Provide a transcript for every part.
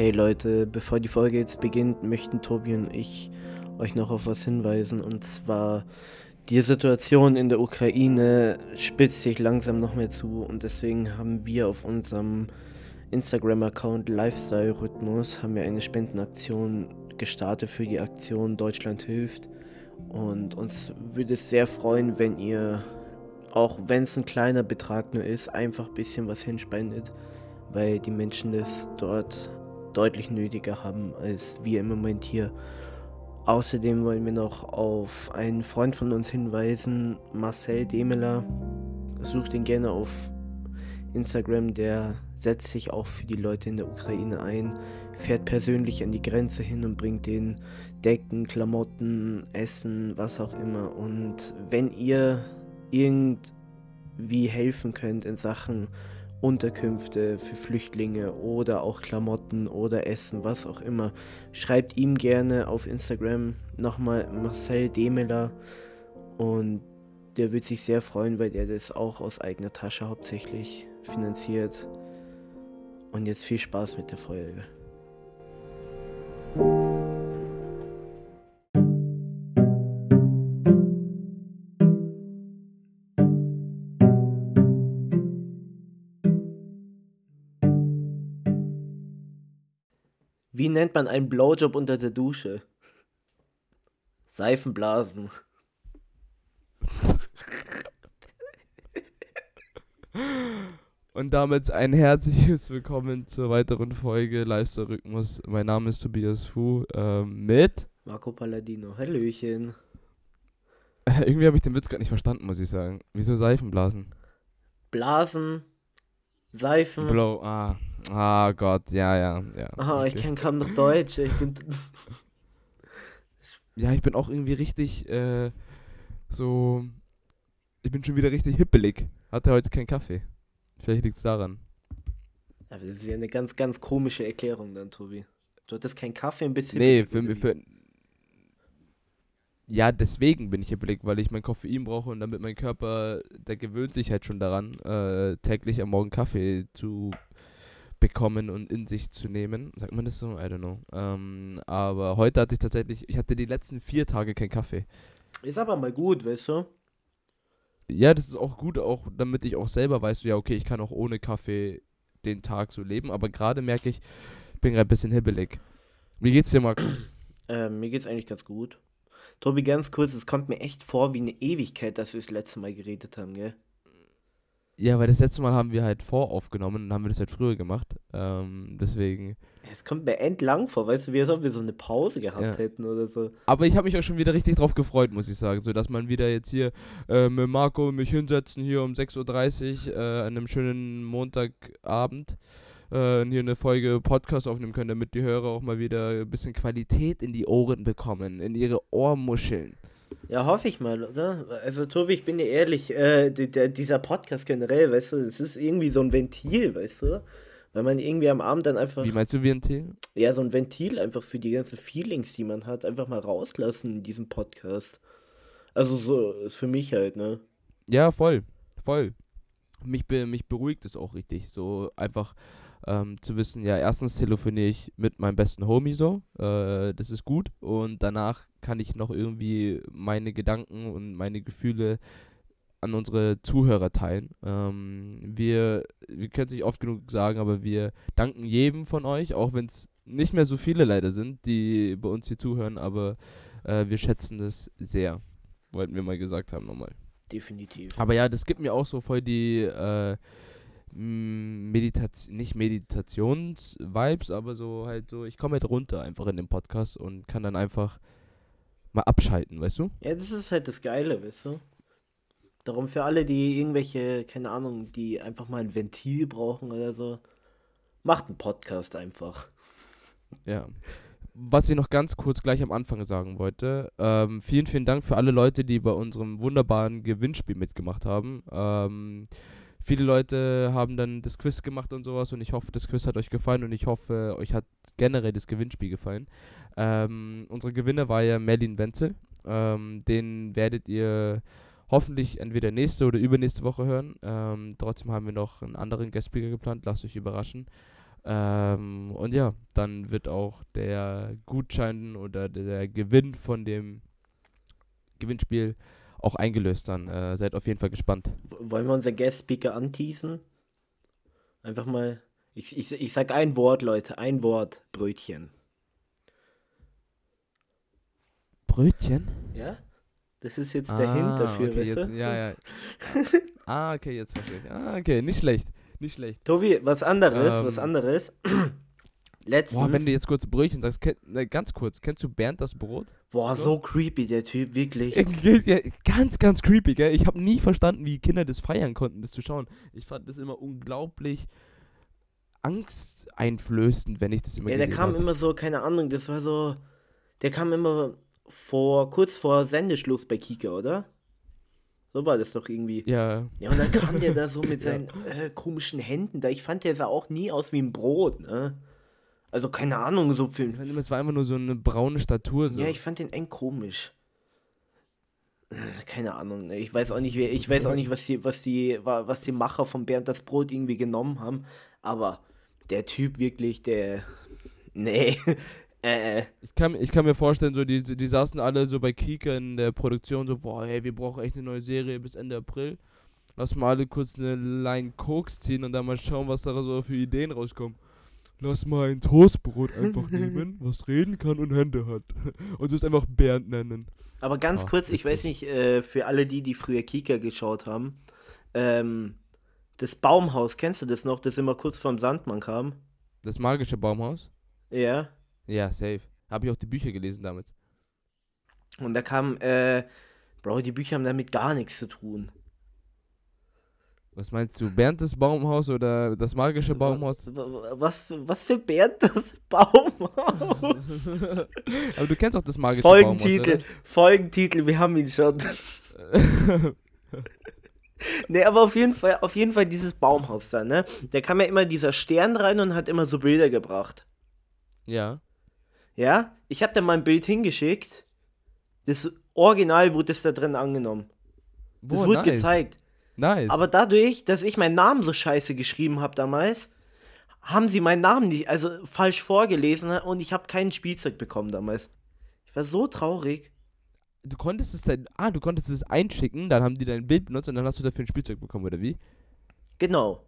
Hey Leute, bevor die Folge jetzt beginnt, möchten Tobi und ich euch noch auf was hinweisen. Und zwar, die Situation in der Ukraine spitzt sich langsam noch mehr zu. Und deswegen haben wir auf unserem Instagram-Account Lifestyle Rhythmus haben wir eine Spendenaktion gestartet für die Aktion Deutschland hilft. Und uns würde es sehr freuen, wenn ihr, auch wenn es ein kleiner Betrag nur ist, einfach ein bisschen was hinspendet, weil die Menschen das dort deutlich nötiger haben als wir im Moment hier. Außerdem wollen wir noch auf einen Freund von uns hinweisen, Marcel Demeler. Sucht ihn gerne auf Instagram, der setzt sich auch für die Leute in der Ukraine ein, fährt persönlich an die Grenze hin und bringt denen Decken, Klamotten, Essen, was auch immer. Und wenn ihr irgendwie helfen könnt in Sachen Unterkünfte für Flüchtlinge oder auch Klamotten oder Essen, was auch immer. Schreibt ihm gerne auf Instagram nochmal Marcel Demeler und der wird sich sehr freuen, weil er das auch aus eigener Tasche hauptsächlich finanziert. Und jetzt viel Spaß mit der Folge. Wie nennt man einen Blowjob unter der Dusche? Seifenblasen. Und damit ein herzliches Willkommen zur weiteren Folge Leister Rhythmus. Mein Name ist Tobias Fu äh, mit Marco Palladino. Hallöchen. Äh, irgendwie habe ich den Witz gerade nicht verstanden, muss ich sagen. Wieso Seifenblasen? Blasen, Seifen. Blow, ah. Ah Gott, ja, ja, ja. Ah, ich kann kaum noch Deutsch. Ich bin. ja, ich bin auch irgendwie richtig äh, so. Ich bin schon wieder richtig hippelig. Hatte heute keinen Kaffee. Vielleicht liegt es daran. Aber das ist ja eine ganz, ganz komische Erklärung dann, Tobi. Du hattest keinen Kaffee, ein bisschen. Nee, für, für, ja, deswegen bin ich hibbelig, weil ich mein Koffein brauche und damit mein Körper, der gewöhnt sich halt schon daran, äh, täglich am Morgen Kaffee zu bekommen und in sich zu nehmen. Sagt man das so? I don't know. Ähm, aber heute hatte ich tatsächlich, ich hatte die letzten vier Tage keinen Kaffee. Ist aber mal gut, weißt du? Ja, das ist auch gut, auch damit ich auch selber weiß, ja, okay, ich kann auch ohne Kaffee den Tag so leben. Aber gerade merke ich, ich bin gerade ein bisschen hibbelig. Wie geht's dir, Marco? Ähm, mir geht's eigentlich ganz gut. Tobi, ganz kurz, es kommt mir echt vor wie eine Ewigkeit, dass wir das letzte Mal geredet haben, gell? Ja, weil das letzte Mal haben wir halt voraufgenommen und haben wir das halt früher gemacht. Ähm, deswegen. Es kommt mir entlang vor, weißt du, wie als ob wir so eine Pause gehabt ja. hätten oder so. Aber ich habe mich auch schon wieder richtig drauf gefreut, muss ich sagen. So, dass man wieder jetzt hier äh, mit Marco und mich hinsetzen hier um 6.30 Uhr äh, an einem schönen Montagabend äh, hier eine Folge Podcast aufnehmen können, damit die Hörer auch mal wieder ein bisschen Qualität in die Ohren bekommen, in ihre Ohrmuscheln. Ja, hoffe ich mal, oder? Also, Tobi, ich bin dir ehrlich, äh, dieser Podcast generell, weißt du, das ist irgendwie so ein Ventil, weißt du? Weil man irgendwie am Abend dann einfach. Wie meinst du Ventil? Ja, so ein Ventil einfach für die ganzen Feelings, die man hat, einfach mal rauslassen in diesem Podcast. Also, so ist für mich halt, ne? Ja, voll. Voll. Mich, be mich beruhigt es auch richtig. So einfach ähm, zu wissen, ja, erstens telefoniere ich mit meinem besten Homie so, äh, das ist gut und danach kann ich noch irgendwie meine Gedanken und meine Gefühle an unsere Zuhörer teilen. Ähm, wir, wir können es nicht oft genug sagen, aber wir danken jedem von euch, auch wenn es nicht mehr so viele leider sind, die bei uns hier zuhören, aber äh, wir schätzen das sehr. Wollten wir mal gesagt haben nochmal. Definitiv. Aber ja, das gibt mir auch so voll die äh, Meditation, nicht Meditations-Vibes, aber so halt so, ich komme halt runter einfach in den Podcast und kann dann einfach mal abschalten, weißt du? Ja, das ist halt das Geile, weißt du? Darum für alle, die irgendwelche, keine Ahnung, die einfach mal ein Ventil brauchen oder so, macht einen Podcast einfach. Ja. Was ich noch ganz kurz gleich am Anfang sagen wollte, ähm, vielen, vielen Dank für alle Leute, die bei unserem wunderbaren Gewinnspiel mitgemacht haben. Ähm, viele Leute haben dann das Quiz gemacht und sowas und ich hoffe, das Quiz hat euch gefallen und ich hoffe, euch hat generell das Gewinnspiel gefallen. Ähm, unsere Gewinner war ja Merlin Wenzel. Ähm, den werdet ihr hoffentlich entweder nächste oder übernächste Woche hören. Ähm, trotzdem haben wir noch einen anderen Guest-Speaker geplant, lasst euch überraschen. Ähm, und ja, dann wird auch der Gutschein oder der Gewinn von dem Gewinnspiel auch eingelöst dann. Äh, seid auf jeden Fall gespannt. Wollen wir unser Guest Speaker anteasen? Einfach mal. Ich, ich, ich sag ein Wort, Leute. Ein Wort. Brötchen. Brötchen? Ja? Das ist jetzt der ah, Hint dafür, okay, weißt du? Ja, ja. ah, okay, jetzt verstehe ich. Ah, okay, nicht schlecht. Nicht schlecht. Tobi, was anderes, ähm, was anderes. Letztens. Boah, wenn du jetzt kurz Brötchen sagst, kenn, ne, ganz kurz, kennst du Bernd das Brot? Boah, so, creepy, der Typ, wirklich. Ja, ganz, ganz creepy, gell? Ich habe nie verstanden, wie Kinder das feiern konnten, das zu schauen. Ich fand das immer unglaublich angsteinflößend, wenn ich das immer Ja, der kam hab. immer so, keine Ahnung, das war so. Der kam immer vor, kurz vor Sendeschluss bei Kika, oder? So war das doch irgendwie. Ja. Ja, und dann kam der da so mit seinen ja. äh, komischen Händen da. Ich fand, der sah auch nie aus wie ein Brot, ne? Also keine Ahnung, so viel. Es war einfach nur so eine braune Statur. So. Ja, ich fand den eng komisch. Äh, keine Ahnung, ne? ich weiß auch nicht, ich weiß auch nicht, was die, was die, was die Macher von Bernd das Brot irgendwie genommen haben, aber der Typ wirklich, der, nee, äh, ich kann, ich kann mir vorstellen, so die, die saßen alle so bei Kika in der Produktion so, boah, hey, wir brauchen echt eine neue Serie bis Ende April. Lass mal alle kurz eine Line Koks ziehen und dann mal schauen, was da so für Ideen rauskommen lass mal ein Toastbrot einfach nehmen, was reden kann und Hände hat. Und es einfach Bernd nennen. Aber ganz Ach, kurz, witzig. ich weiß nicht, äh, für alle die, die früher Kika geschaut haben, ähm, das Baumhaus, kennst du das noch, das immer kurz vorm Sandmann kam? Das magische Baumhaus? Ja. Ja, safe. Habe ich auch die Bücher gelesen damit. Und da kam, äh, Bro, die Bücher haben damit gar nichts zu tun. Was meinst du, Bernd das Baumhaus oder das magische Baumhaus? Was, für, was für Bernd das Baumhaus? Aber du kennst auch das magische Folgentitel, Baumhaus, oder? Folgentitel, wir haben ihn schon. ne, aber auf jeden Fall, auf jeden Fall dieses Baumhaus da, ne? Da kam ja immer dieser Stern rein und hat immer so Bilder gebracht. Ja. Ja? Ich habe da mal ein Bild hingeschickt. Das Original wurde es da drin angenommen. Das Boah, wurde nice. gezeigt. Nice. Aber dadurch, dass ich meinen Namen so scheiße geschrieben habe damals, haben sie meinen Namen nicht, also falsch vorgelesen und ich habe kein Spielzeug bekommen damals. Ich war so traurig. Du konntest es dann, ah, du konntest es einschicken, dann haben die dein Bild benutzt und dann hast du dafür ein Spielzeug bekommen, oder wie? Genau.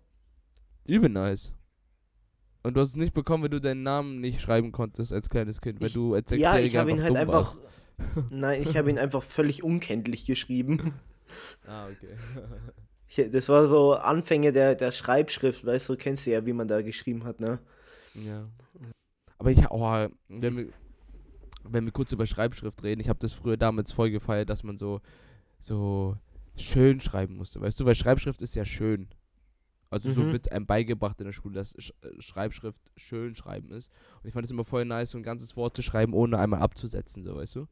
Übel nice. Und du hast es nicht bekommen, weil du deinen Namen nicht schreiben konntest als kleines Kind, weil ich, du als Sechsjähriger Ja, ich habe ihn halt einfach. Nein, ich habe ihn einfach völlig unkenntlich geschrieben. Ah, okay. das war so Anfänge der, der Schreibschrift, weißt du, kennst du ja, wie man da geschrieben hat, ne? Ja. Aber ich, oh, wenn wir, wenn wir kurz über Schreibschrift reden, ich habe das früher damals voll gefeiert, dass man so, so schön schreiben musste, weißt du, weil Schreibschrift ist ja schön. Also mhm. so wird einem beigebracht in der Schule, dass Sch äh, Schreibschrift schön schreiben ist. Und ich fand es immer voll nice, so ein ganzes Wort zu schreiben, ohne einmal abzusetzen, so, weißt du?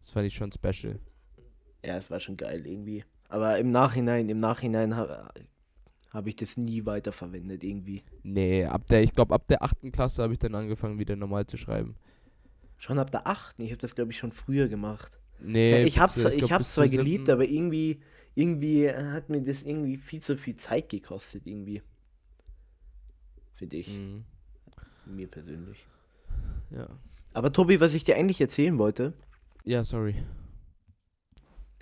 Das fand ich schon special. Ja, es war schon geil irgendwie. Aber im Nachhinein, im Nachhinein habe hab ich das nie weiter verwendet irgendwie. Nee, ab der, ich glaube, ab der achten Klasse habe ich dann angefangen, wieder normal zu schreiben. Schon ab der achten? Ich habe das, glaube ich, schon früher gemacht. Nee, ich hab's, ich, ich hab's zwar geliebt, aber irgendwie, irgendwie hat mir das irgendwie viel zu viel Zeit gekostet, irgendwie. Finde ich. Mhm. Mir persönlich. Ja. Aber Tobi, was ich dir eigentlich erzählen wollte. Ja, sorry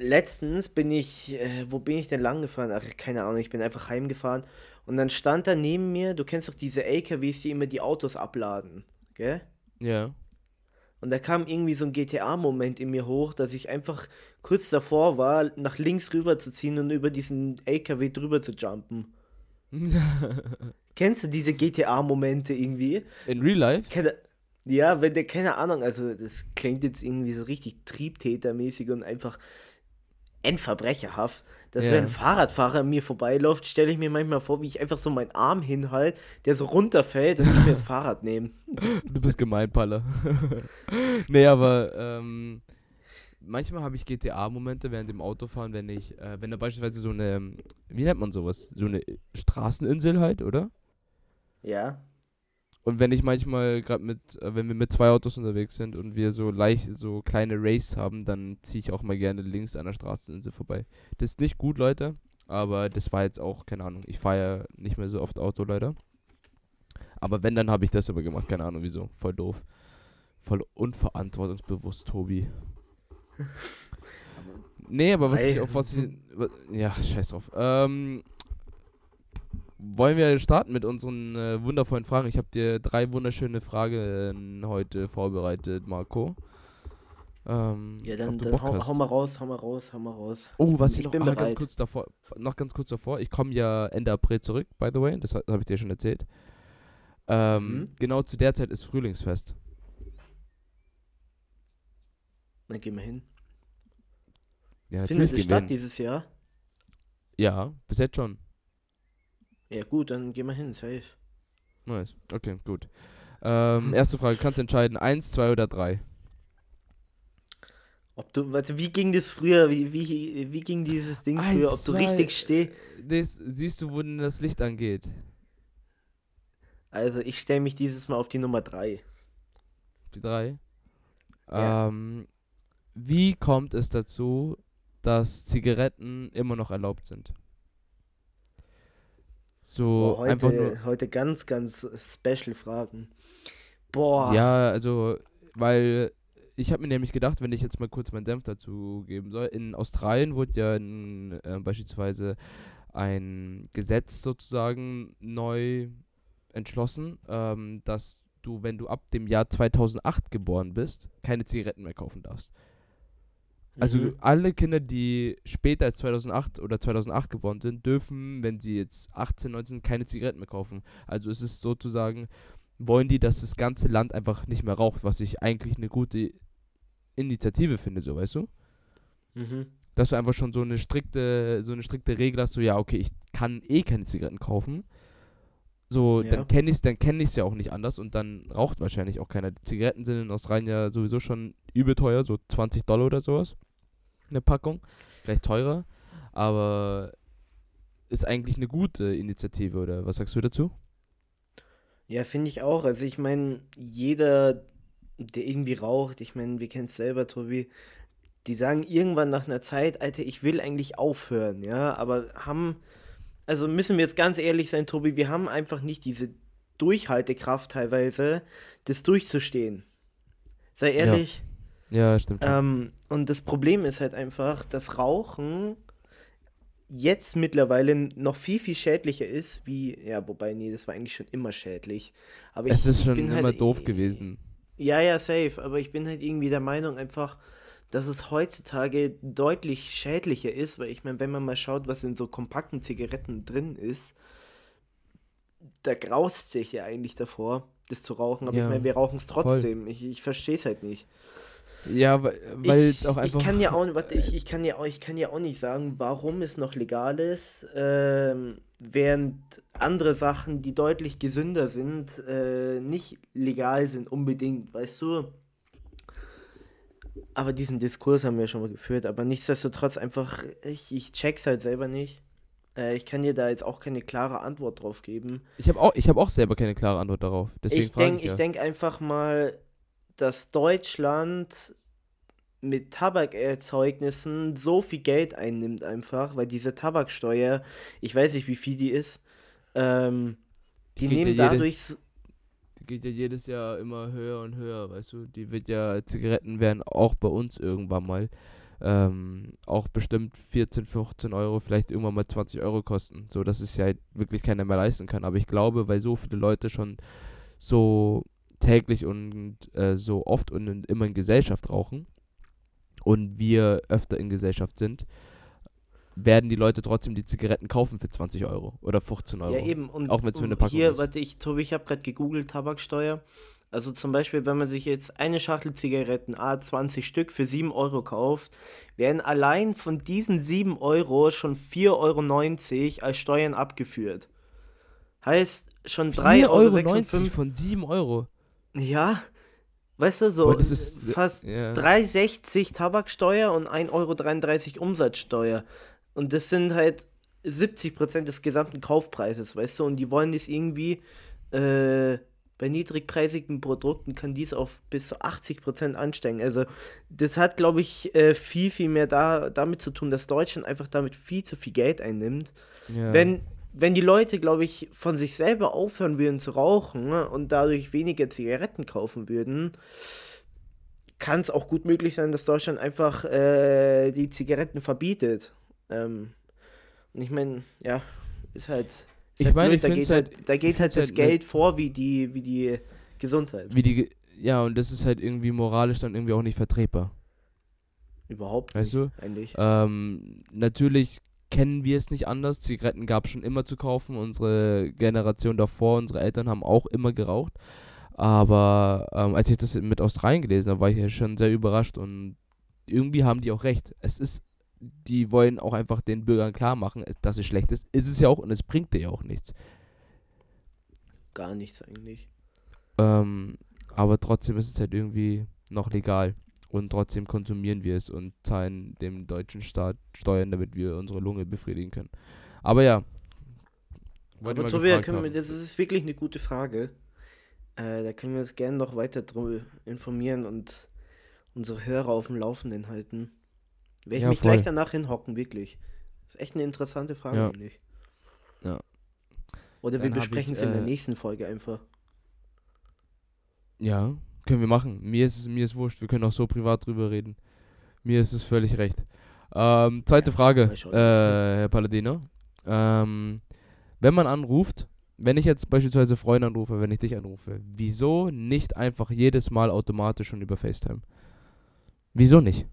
letztens bin ich, äh, wo bin ich denn lang gefahren? Ach, keine Ahnung, ich bin einfach heimgefahren. Und dann stand da neben mir, du kennst doch diese LKWs, die immer die Autos abladen, gell? Ja. Und da kam irgendwie so ein GTA-Moment in mir hoch, dass ich einfach kurz davor war, nach links rüber zu ziehen und über diesen LKW drüber zu jumpen. Kennst du diese GTA-Momente irgendwie? In Real Life? Keine, ja, wenn der, keine Ahnung, also das klingt jetzt irgendwie so richtig triebtätermäßig und einfach endverbrecherhaft, dass ja. wenn ein Fahrradfahrer mir vorbeiläuft, stelle ich mir manchmal vor, wie ich einfach so meinen Arm hinhalte, der so runterfällt und ich mir das Fahrrad nehme. Du bist gemein, Palle. nee, aber ähm, manchmal habe ich GTA-Momente während dem Autofahren, wenn ich, äh, wenn da beispielsweise so eine, wie nennt man sowas? So eine Straßeninsel halt, oder? Ja. Und wenn ich manchmal gerade mit, äh, wenn wir mit zwei Autos unterwegs sind und wir so leicht, so kleine Race haben, dann ziehe ich auch mal gerne links an der Straßeninsel vorbei. Das ist nicht gut, Leute, aber das war jetzt auch, keine Ahnung, ich fahre ja nicht mehr so oft Auto, leider. Aber wenn, dann habe ich das aber gemacht. Keine Ahnung wieso. Voll doof. Voll unverantwortungsbewusst, Tobi. nee, aber was ich auf was ich. Ja, scheiß drauf. Ähm, wollen wir starten mit unseren äh, wundervollen Fragen? Ich habe dir drei wunderschöne Fragen heute vorbereitet, Marco. Ähm, ja, dann, dann hau, hau, mal raus, hau mal raus, hau mal raus. Oh, was ich, ich noch, ah, ganz kurz davor, noch ganz kurz davor, ich komme ja Ende April zurück, by the way, das habe ich dir schon erzählt. Ähm, mhm. Genau zu der Zeit ist Frühlingsfest. Na, geh mal hin. Ja, Findet es statt hin. dieses Jahr? Ja, bis jetzt schon. Ja, gut, dann geh mal hin, safe. Nice, okay, gut. Ähm, erste Frage, kannst du entscheiden, eins, zwei oder drei? Ob du, warte, wie ging das früher? Wie, wie, wie ging dieses Ding Eins, früher? Ob du richtig stehst? Siehst du, wo denn das Licht angeht? Also, ich stelle mich dieses Mal auf die Nummer 3. Die 3? Ja. Ähm, wie kommt es dazu, dass Zigaretten immer noch erlaubt sind? So, Boah, heute, einfach nur. Heute ganz, ganz special Fragen. Boah. Ja, also, weil ich habe mir nämlich gedacht, wenn ich jetzt mal kurz meinen Dämpf dazu geben soll, in Australien wurde ja in, äh, beispielsweise ein Gesetz sozusagen neu entschlossen, ähm, dass du, wenn du ab dem Jahr 2008 geboren bist, keine Zigaretten mehr kaufen darfst. Also mhm. alle Kinder, die später als 2008 oder 2008 geboren sind, dürfen, wenn sie jetzt 18, 19 keine Zigaretten mehr kaufen. Also es ist sozusagen, wollen die, dass das ganze Land einfach nicht mehr raucht, was ich eigentlich eine gute Initiative finde, so weißt du? Mhm. Dass du einfach schon so eine strikte, so eine strikte Regel hast, so ja, okay, ich kann eh keine Zigaretten kaufen. So, ja. dann kenne ich es, dann kenne ich es ja auch nicht anders und dann raucht wahrscheinlich auch keiner. Die Zigaretten sind in Australien ja sowieso schon übel teuer, so 20 Dollar oder sowas. Eine Packung. Vielleicht teurer. Aber ist eigentlich eine gute Initiative, oder was sagst du dazu? Ja, finde ich auch. Also ich meine, jeder, der irgendwie raucht, ich meine, wir kennen es selber, Tobi, die sagen irgendwann nach einer Zeit, Alter, ich will eigentlich aufhören, ja, aber haben, also müssen wir jetzt ganz ehrlich sein, Tobi, wir haben einfach nicht diese Durchhaltekraft teilweise, das durchzustehen. Sei ehrlich. Ja, ja stimmt. Ähm, und das Problem ist halt einfach, dass Rauchen jetzt mittlerweile noch viel, viel schädlicher ist, wie, ja, wobei, nee, das war eigentlich schon immer schädlich. Aber es ist schon immer halt, doof gewesen. Ja, ja, safe. Aber ich bin halt irgendwie der Meinung einfach, dass es heutzutage deutlich schädlicher ist, weil ich meine, wenn man mal schaut, was in so kompakten Zigaretten drin ist, da graust sich ja eigentlich davor, das zu rauchen. Aber ja, ich meine, wir rauchen es trotzdem. Voll. Ich, ich verstehe es halt nicht. Ja, weil es auch einfach. Ich kann ja auch, warte, ich, ich, kann ja auch, ich kann ja auch nicht sagen, warum es noch legal ist, ähm, während andere Sachen, die deutlich gesünder sind, äh, nicht legal sind unbedingt, weißt du? Aber diesen Diskurs haben wir schon mal geführt, aber nichtsdestotrotz einfach, ich, ich check's halt selber nicht. Äh, ich kann dir da jetzt auch keine klare Antwort drauf geben. Ich habe auch, hab auch selber keine klare Antwort darauf. Deswegen ich denke ja. denk einfach mal, dass Deutschland mit Tabakerzeugnissen so viel Geld einnimmt einfach, weil diese Tabaksteuer, ich weiß nicht, wie viel die ist, ähm, die, die nehmen ja dadurch... Jedes, die geht ja jedes Jahr immer höher und höher, weißt du? Die wird ja, Zigaretten werden auch bei uns irgendwann mal ähm, auch bestimmt 14, 15 Euro, vielleicht irgendwann mal 20 Euro kosten. So, dass es ja wirklich keiner mehr leisten kann. Aber ich glaube, weil so viele Leute schon so täglich und äh, so oft und in, immer in Gesellschaft rauchen und wir öfter in Gesellschaft sind, werden die Leute trotzdem die Zigaretten kaufen für 20 Euro oder 15 Euro. Ja, eben. Und auch wenn es für eine Packung hier, ist. Warte, ich, Tobi, ich habe gerade gegoogelt, Tabaksteuer. Also zum Beispiel, wenn man sich jetzt eine Schachtel Zigaretten, A20 Stück für 7 Euro kauft, werden allein von diesen 7 Euro schon 4,90 Euro als Steuern abgeführt. Heißt schon 3,56 Euro von 7 Euro. Ja, weißt du, so ist, fast ja. 3,60 Tabaksteuer und 1,33 Euro Umsatzsteuer. Und das sind halt 70% des gesamten Kaufpreises, weißt du, und die wollen das irgendwie, äh, bei niedrigpreisigen Produkten kann dies auf bis zu 80% ansteigen. Also das hat, glaube ich, äh, viel, viel mehr da, damit zu tun, dass Deutschland einfach damit viel zu viel Geld einnimmt. Ja. Wenn wenn die Leute, glaube ich, von sich selber aufhören würden zu rauchen ne, und dadurch weniger Zigaretten kaufen würden, kann es auch gut möglich sein, dass Deutschland einfach äh, die Zigaretten verbietet. Ähm, und ich meine, ja, ist halt. Ist Ich halt meine, da halt, halt- da geht halt das halt Geld vor wie die, wie die Gesundheit. Wie die, Ge- ja, und das ist halt irgendwie moralisch dann irgendwie auch nicht vertretbar. Überhaupt Weißt nicht, eigentlich. Ähm, natürlich kennen wir es nicht anders. Zigaretten gab es schon immer zu kaufen. Unsere Generation davor, unsere Eltern haben auch immer geraucht. Aber ähm, als ich das mit Australien gelesen habe, war ich ja schon sehr überrascht und irgendwie haben die auch recht. Es ist, die wollen auch einfach den Bürgern klar machen, dass es schlecht ist. Ist es ja auch und es bringt dir ja auch nichts. Gar nichts eigentlich. Ähm, aber trotzdem ist es halt irgendwie noch legal. Und trotzdem konsumieren wir es und zahlen dem deutschen Staat Steuern, damit wir unsere Lunge befriedigen können. Aber ja. Aber Tobi, wir, das ist wirklich eine gute Frage. Äh, da können wir uns gerne noch weiter drüber informieren und unsere Hörer auf dem Laufenden halten. Werde ich Ja, mich voll. gleich danach hinhocken, wirklich. Das ist echt eine interessante Frage, Ja. eigentlich. Ja. Oder Dann wir besprechen es in der äh, nächsten Folge einfach. Ja, können wir machen. Mir ist es mir ist wurscht. Wir können auch so privat drüber reden. Mir ist es völlig recht. Ähm, zweite Ja, Frage, äh, Herr Paladino. Ähm, wenn man anruft, wenn ich jetzt beispielsweise Freunde anrufe, wenn ich dich anrufe, wieso nicht einfach jedes Mal automatisch schon über FaceTime? Wieso nicht?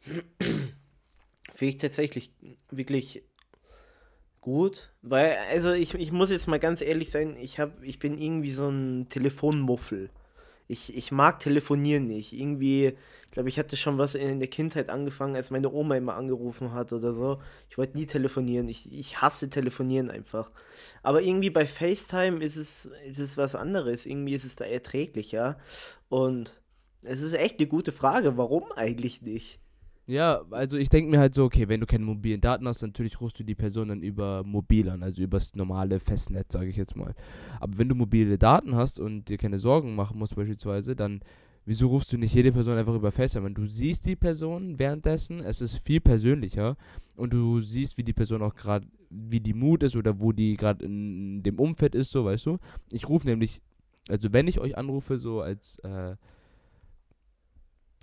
Finde ich tatsächlich wirklich gut, weil, also ich, ich muss jetzt mal ganz ehrlich sein, ich, hab, ich bin irgendwie so ein Telefonmuffel. Ich, ich mag telefonieren nicht. Irgendwie, ich glaube, ich hatte schon was in der Kindheit angefangen, als meine Oma immer angerufen hat oder so. Ich wollte nie telefonieren. Ich, ich hasse telefonieren einfach. Aber irgendwie bei FaceTime ist es, ist es was anderes. Irgendwie ist es da erträglicher. Und es ist echt eine gute Frage. Warum eigentlich nicht? Ja, also ich denke mir halt so, okay, wenn du keine mobilen Daten hast, natürlich rufst du die Person dann über mobil an, also übers normale Festnetz, sage ich jetzt mal. Aber wenn du mobile Daten hast und dir keine Sorgen machen musst beispielsweise, dann wieso rufst du nicht jede Person einfach über FaceTime? an? Du siehst die Person währenddessen, es ist viel persönlicher und du siehst, wie die Person auch gerade, wie die Mut ist oder wo die gerade in dem Umfeld ist, so, weißt du. Ich rufe nämlich, also wenn ich euch anrufe, so als, äh,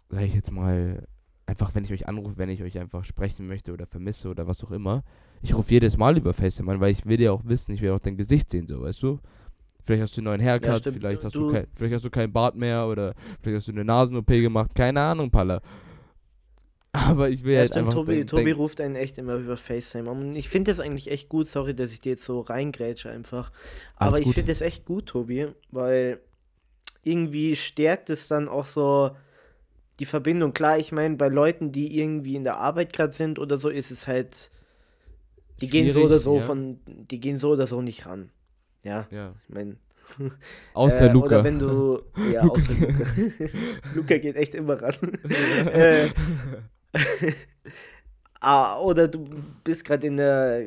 sag ich jetzt mal, einfach, wenn ich euch anrufe, wenn ich euch einfach sprechen möchte oder vermisse oder was auch immer, ich rufe jedes Mal über FaceTime an, weil ich will ja auch wissen, ich will auch dein Gesicht sehen, so, weißt du? Vielleicht hast du einen neuen Haircut, stimmt. vielleicht, hast du du- kein, vielleicht hast du keinen Bart mehr oder vielleicht hast du eine Nasen-OP gemacht, keine Ahnung, Palla. Aber ich will Ja, halt stimmt, einfach Tobi, Tobi ruft einen echt immer über FaceTime an. Und ich finde das eigentlich echt gut, sorry, dass ich dir jetzt so reingrätsche einfach. Aber ich finde das echt gut, Tobi, weil irgendwie stärkt es dann auch so die Verbindung. Klar, ich meine, bei Leuten, die irgendwie in der Arbeit gerade sind oder so, ist es halt, die gehen so Schwierig, oder so ja. von, die gehen so oder so nicht ran. Ja, Ja, ich meine, außer äh, Luca. Oder wenn du, ja, außer Luca. Luca geht echt immer ran. äh, Ah, oder du bist gerade in einer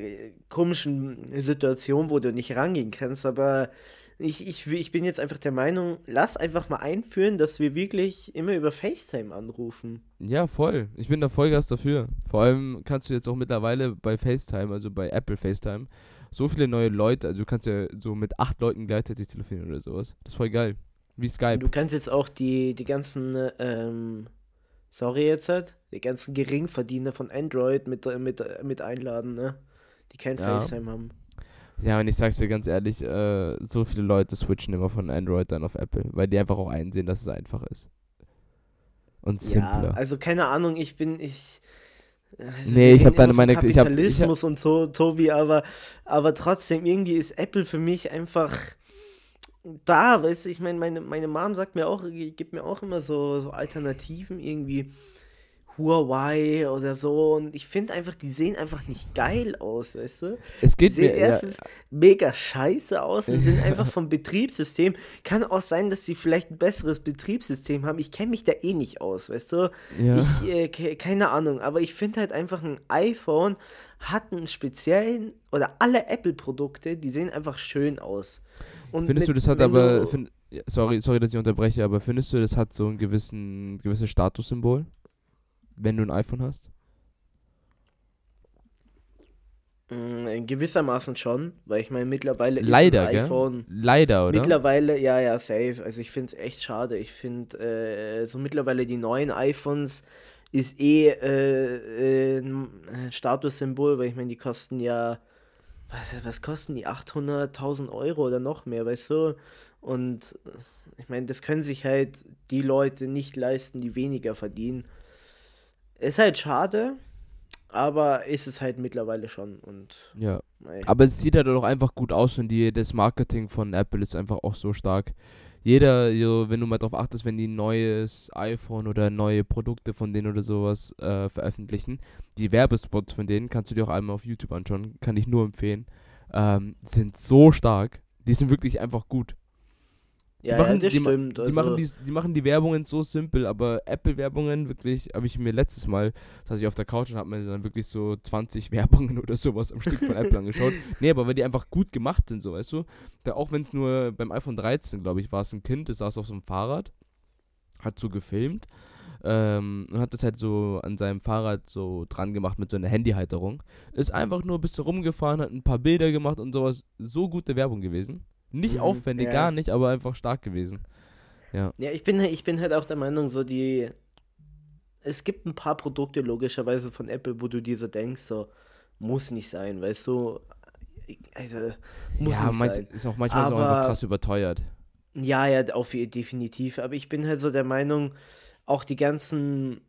komischen Situation, wo du nicht rangehen kannst, aber ich, ich, ich bin jetzt einfach der Meinung, lass einfach mal einführen, dass wir wirklich immer über FaceTime anrufen. Ja, voll. Ich bin da Vollgas dafür. Vor allem kannst du jetzt auch mittlerweile bei FaceTime, also bei Apple FaceTime, so viele neue Leute, also du kannst ja so mit acht Leuten gleichzeitig telefonieren oder sowas. Das ist voll geil. Wie Skype. Du kannst jetzt auch die, die ganzen, äh, ähm, sorry jetzt halt, die ganzen Geringverdiener von Android mit, mit, mit einladen, ne? Die kein Ja. FaceTime haben. Ja, und ich sag's dir ganz ehrlich, äh, so viele Leute switchen immer von Android dann auf Apple, weil die einfach auch einsehen, dass es einfach ist. Und Ja, simpler. also keine Ahnung, ich bin, ich. Also Nee, ich hab reden da immer von meine- ich hab- ich hab- Kapitalismus und so, Tobi, aber, aber trotzdem, irgendwie ist Apple für mich einfach da, weißt du, ich meine, meine, meine Mom sagt mir auch, gibt mir auch immer so, so Alternativen, irgendwie Huawei oder so, und ich finde einfach, die sehen einfach nicht geil aus, weißt du? es Die geht sehen mir, ja, erstens mega scheiße aus und sind einfach vom Betriebssystem. Kann auch sein, dass sie vielleicht ein besseres Betriebssystem haben. Ich kenne mich da eh nicht aus, weißt du? ja. Ich, äh, ke- keine Ahnung, aber ich finde halt einfach ein iPhone hat einen speziellen, oder alle Apple-Produkte, die sehen einfach schön aus. Und Findest du, mit- das hat aber, du- find, ja, sorry, sorry, dass ich unterbreche, aber findest du, das hat so ein gewissen, gewisses Statussymbol, wenn du ein iPhone hast? Mm, gewissermaßen schon, weil ich meine, mittlerweile Leider, ist ein gell? iPhone. Leider, oder? Mittlerweile, ja, ja, safe. Also ich finde es echt schade. Ich finde, äh, so mittlerweile die neuen iPhones ist eh äh, äh, ein Statussymbol, weil ich meine, die kosten ja, was, was kosten die? 800.000 Euro oder noch mehr, weißt du? Und äh, ich meine, das können sich halt die Leute nicht leisten, die weniger verdienen. Ist halt schade, aber ist es halt mittlerweile schon. Und Ja. mei. Aber es sieht halt auch einfach gut aus und die, das Marketing von Apple ist einfach auch so stark. Jeder, jo, wenn du mal drauf achtest, wenn die ein neues iPhone oder neue Produkte von denen oder sowas äh, veröffentlichen, die Werbespots von denen kannst du dir auch einmal auf YouTube anschauen, kann ich nur empfehlen. Ähm, sind so stark. Die sind wirklich einfach gut. Die ja, machen, ja, das die, stimmt. Die, also, machen die, die machen die Werbungen so simpel, aber Apple-Werbungen wirklich, habe ich mir letztes Mal, saß ich auf der Couch und habe mir dann wirklich so 20 Werbungen oder sowas am Stück von Apple angeschaut. Nee, aber weil die einfach gut gemacht sind, so, weißt du? Da, auch wenn es nur beim iPhone 13, glaube ich, war es ein Kind, das saß auf so einem Fahrrad, hat so gefilmt ähm, und hat das halt so an seinem Fahrrad so dran gemacht mit so einer Handyhalterung. Ist einfach nur ein bisschen rumgefahren, hat ein paar Bilder gemacht und sowas. So gute Werbung gewesen. Nicht Mhm, aufwendig, ja. gar nicht, aber einfach stark gewesen. Ja, ich bin, ich bin halt auch der Meinung, so die. Es gibt ein paar Produkte logischerweise von Apple, wo du dir so denkst, so muss nicht sein, weißt du. Also, muss ja, nicht manch, sein. ist auch manchmal so einfach Aber- krass überteuert. Ja, ja, auf, definitiv. Aber ich bin halt so der Meinung, auch die ganzen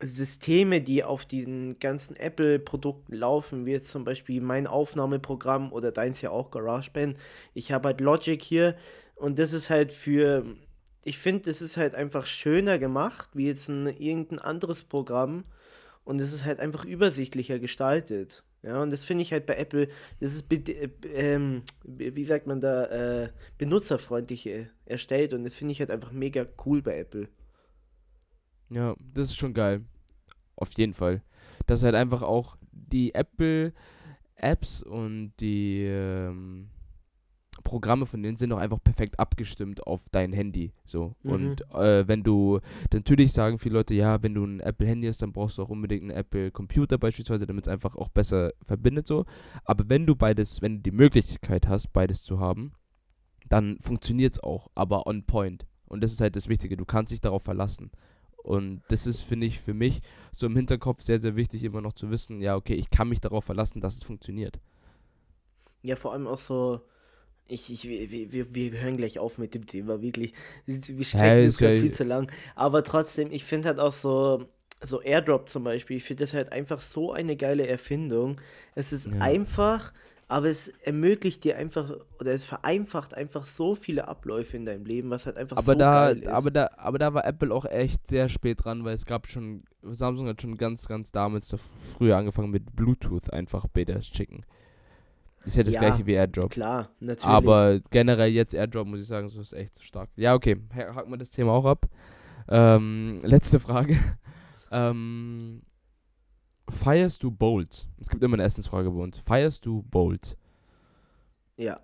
Systeme, die auf den ganzen Apple-Produkten laufen, wie jetzt zum Beispiel mein Aufnahmeprogramm oder deins ja auch GarageBand. Ich habe halt Logic hier und das ist halt für, ich finde, das ist halt einfach schöner gemacht, wie jetzt ein irgendein anderes Programm und es ist halt einfach übersichtlicher gestaltet. Ja, und das finde ich halt bei Apple, das ist, äh, ähm, wie sagt man da, äh, benutzerfreundlich äh, erstellt und das finde ich halt einfach mega cool bei Apple. Ja, das ist schon geil. Auf jeden Fall. Dass halt einfach auch die Apple-Apps und die ähm, Programme von denen sind auch einfach perfekt abgestimmt auf dein Handy. So. Mhm. Und äh, wenn du, natürlich sagen viele Leute, ja, wenn du ein Apple-Handy hast, dann brauchst du auch unbedingt einen Apple-Computer beispielsweise, damit es einfach auch besser verbindet so. Aber wenn du beides, wenn du die Möglichkeit hast, beides zu haben, dann funktioniert es auch, aber on point. Und das ist halt das Wichtige. Du kannst dich darauf verlassen. Und das ist, finde ich, für mich so im Hinterkopf sehr, sehr wichtig, immer noch zu wissen, ja, okay, ich kann mich darauf verlassen, dass es funktioniert. Ja, vor allem auch so, ich, ich, wir, wir, wir hören gleich auf mit dem Thema, wirklich. Wir strecken ist es gerade ja- viel zu lang. Aber trotzdem, ich finde halt auch so, so Airdrop zum Beispiel, ich finde das halt einfach so eine geile Erfindung. Es ist Ja. einfach, aber es ermöglicht dir einfach, oder es vereinfacht einfach so viele Abläufe in deinem Leben, was halt einfach Aber so da, geil ist. aber da, aber da war Apple auch echt sehr spät dran, weil es gab schon, Samsung hat schon ganz, ganz damals da früher angefangen mit Bluetooth einfach Betas schicken. Ist ja das Ja, gleiche wie AirDrop. Klar, natürlich. Aber generell jetzt AirDrop, muss ich sagen, so ist echt stark. Ja, okay, ha- haken wir das Thema auch ab. Ähm, letzte Frage. ähm, feierst du Bolt? Es gibt immer eine Essensfrage bei uns. Feierst du Bolt? ja.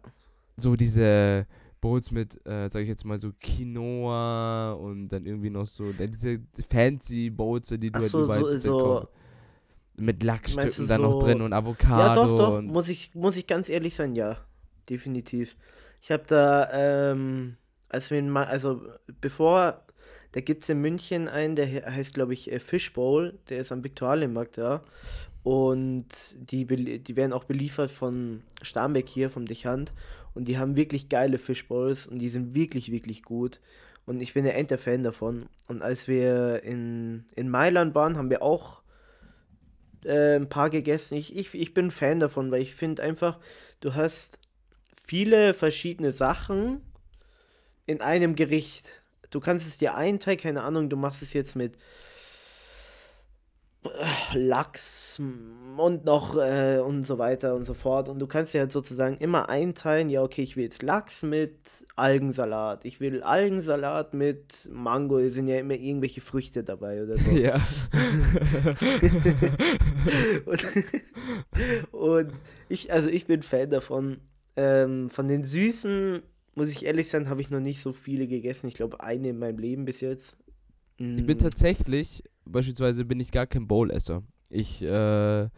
So diese Bowls mit, äh, sag ich jetzt mal so Quinoa und dann irgendwie noch so, äh, diese fancy Bowls, die du Ach halt so, überall so, so mit Meinst Lachsstücken du dann noch so- drin und Ja, Avocado doch, doch, und muss ich, muss ich ganz ehrlich sein, ja, definitiv. Ich habe da, ähm, als wir in, Ma- also bevor, da gibt es in München einen, der he- heißt, glaube ich, äh, Fishbowl, der ist am Viktualienmarkt da. Und die, die werden auch beliefert von Starnberg hier, vom Dechant. Und die haben wirklich geile Fishbowls und die sind wirklich, wirklich gut. Und ich bin ein enter Fan davon. Und als wir in, in Mailand waren, haben wir auch äh, ein paar gegessen. Ich, ich, ich bin Fan davon, weil ich finde einfach, du hast viele verschiedene Sachen in einem Gericht. Du kannst es dir einteilen, keine Ahnung, du machst es jetzt mit äh, Lachs und noch äh, und so weiter und so fort. Und du kannst dir halt sozusagen immer einteilen, ja, okay, ich will jetzt Lachs mit Algensalat. Ich will Algensalat mit Mango, es sind ja immer irgendwelche Früchte dabei oder so. ja. und, und ich, also ich bin Fan davon. Ähm, von den Süßen, muss ich ehrlich sein, habe ich noch nicht so viele gegessen. Ich glaube, eine in meinem Leben bis jetzt. Ich bin Mm, tatsächlich, beispielsweise bin ich gar kein Bowl-Esser. Ich, äh,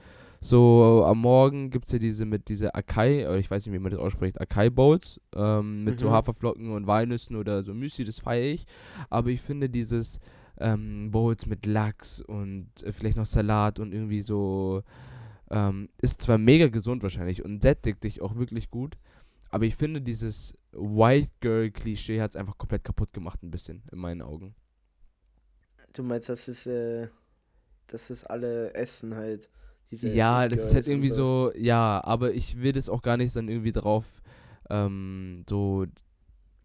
So am Morgen gibt es ja diese mit dieser Akai, oder ich weiß nicht, wie man das ausspricht, Akai Bowls, ähm, mit so Mhm. Haferflocken und Walnüssen oder so Müsli, das feiere ich. Aber ich finde dieses ähm, Bowls mit Lachs und äh, vielleicht noch Salat und irgendwie so ähm, ist zwar mega gesund wahrscheinlich und sättigt dich auch wirklich gut, aber ich finde dieses White Girl Klischee hat es einfach komplett kaputt gemacht ein bisschen in meinen Augen. Du meinst, das ist, äh, das ist alle Essen halt. Ja, das ist halt irgendwie so, ja, aber ich will das auch gar nicht dann irgendwie drauf ähm, so